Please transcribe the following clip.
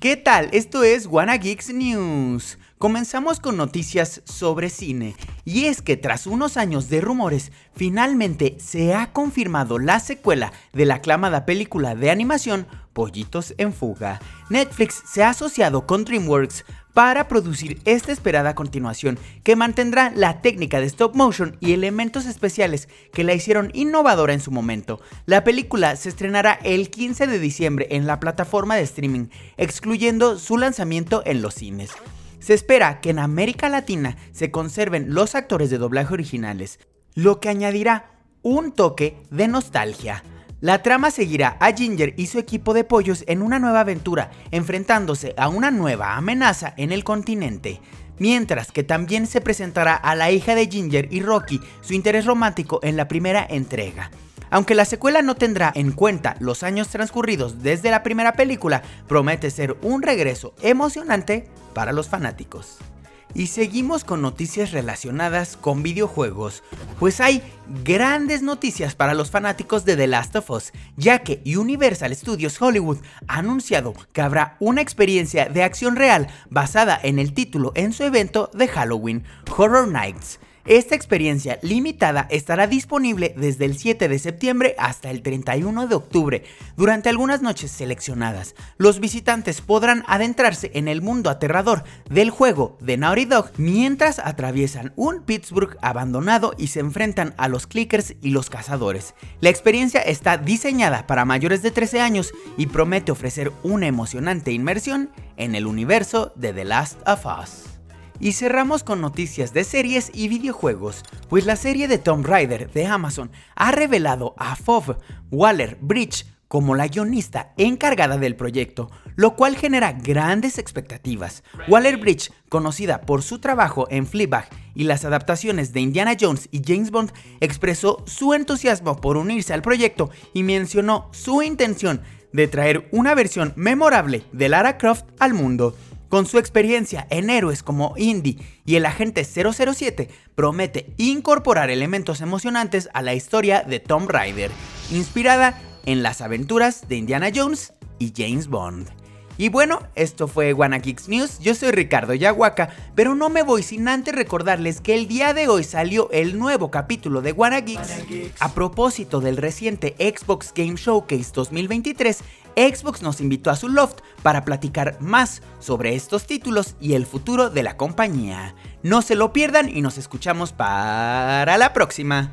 ¿Qué tal? Esto es Wanna Geeks News. Comenzamos con noticias sobre cine, y es que tras unos años de rumores, finalmente se ha confirmado la secuela de la aclamada película de animación Pollitos en Fuga. Netflix se ha asociado con DreamWorks para producir esta esperada continuación que mantendrá la técnica de stop motion y elementos especiales que la hicieron innovadora en su momento. La película se estrenará el 15 de diciembre en la plataforma de streaming, excluyendo su lanzamiento en los cines. Se espera que en América Latina se conserven los actores de doblaje originales, lo que añadirá un toque de nostalgia. La trama seguirá a Ginger y su equipo de pollos en una nueva aventura, enfrentándose a una nueva amenaza en el continente. Mientras que también se presentará a la hija de Ginger y Rocky su interés romántico en la primera entrega. Aunque la secuela no tendrá en cuenta los años transcurridos desde la primera película, promete ser un regreso emocionante para los fanáticos. Y seguimos con noticias relacionadas con videojuegos, pues hay grandes noticias para los fanáticos de The Last of Us, ya que Universal Studios Hollywood ha anunciado que habrá una experiencia de acción real basada en el título en su evento de Halloween, Horror Nights, esta experiencia limitada estará disponible desde el 7 de septiembre hasta el 31 de octubre. Durante algunas noches seleccionadas, los visitantes podrán adentrarse en el mundo aterrador del juego de Naughty Dog mientras atraviesan un Pittsburgh abandonado y se enfrentan a los clickers y los cazadores. La experiencia está diseñada para mayores de 13 años y promete ofrecer una emocionante inmersión en el universo de The Last of Us. Y cerramos con noticias de series y videojuegos, pues la serie de Tomb Raider de Amazon ha revelado a Fov Waller Bridge como la guionista encargada del proyecto, lo cual genera grandes expectativas. Waller Bridge, conocida por su trabajo en Fleabag y las adaptaciones de Indiana Jones y James Bond, expresó su entusiasmo por unirse al proyecto y mencionó su intención de traer una versión memorable de Lara Croft al mundo. Con su experiencia en héroes como Indy y el agente 007, promete incorporar elementos emocionantes a la historia de Tom Raider, inspirada en las aventuras de Indiana Jones y James Bond. Y bueno, esto fue Wanna News, yo soy Ricardo Yahuaca, pero no me voy sin antes recordarles que el día de hoy salió el nuevo capítulo de Wanna A propósito del reciente Xbox Game Showcase 2023, Xbox nos invitó a su loft para platicar más sobre estos títulos y el futuro de la compañía. No se lo pierdan y nos escuchamos para la próxima.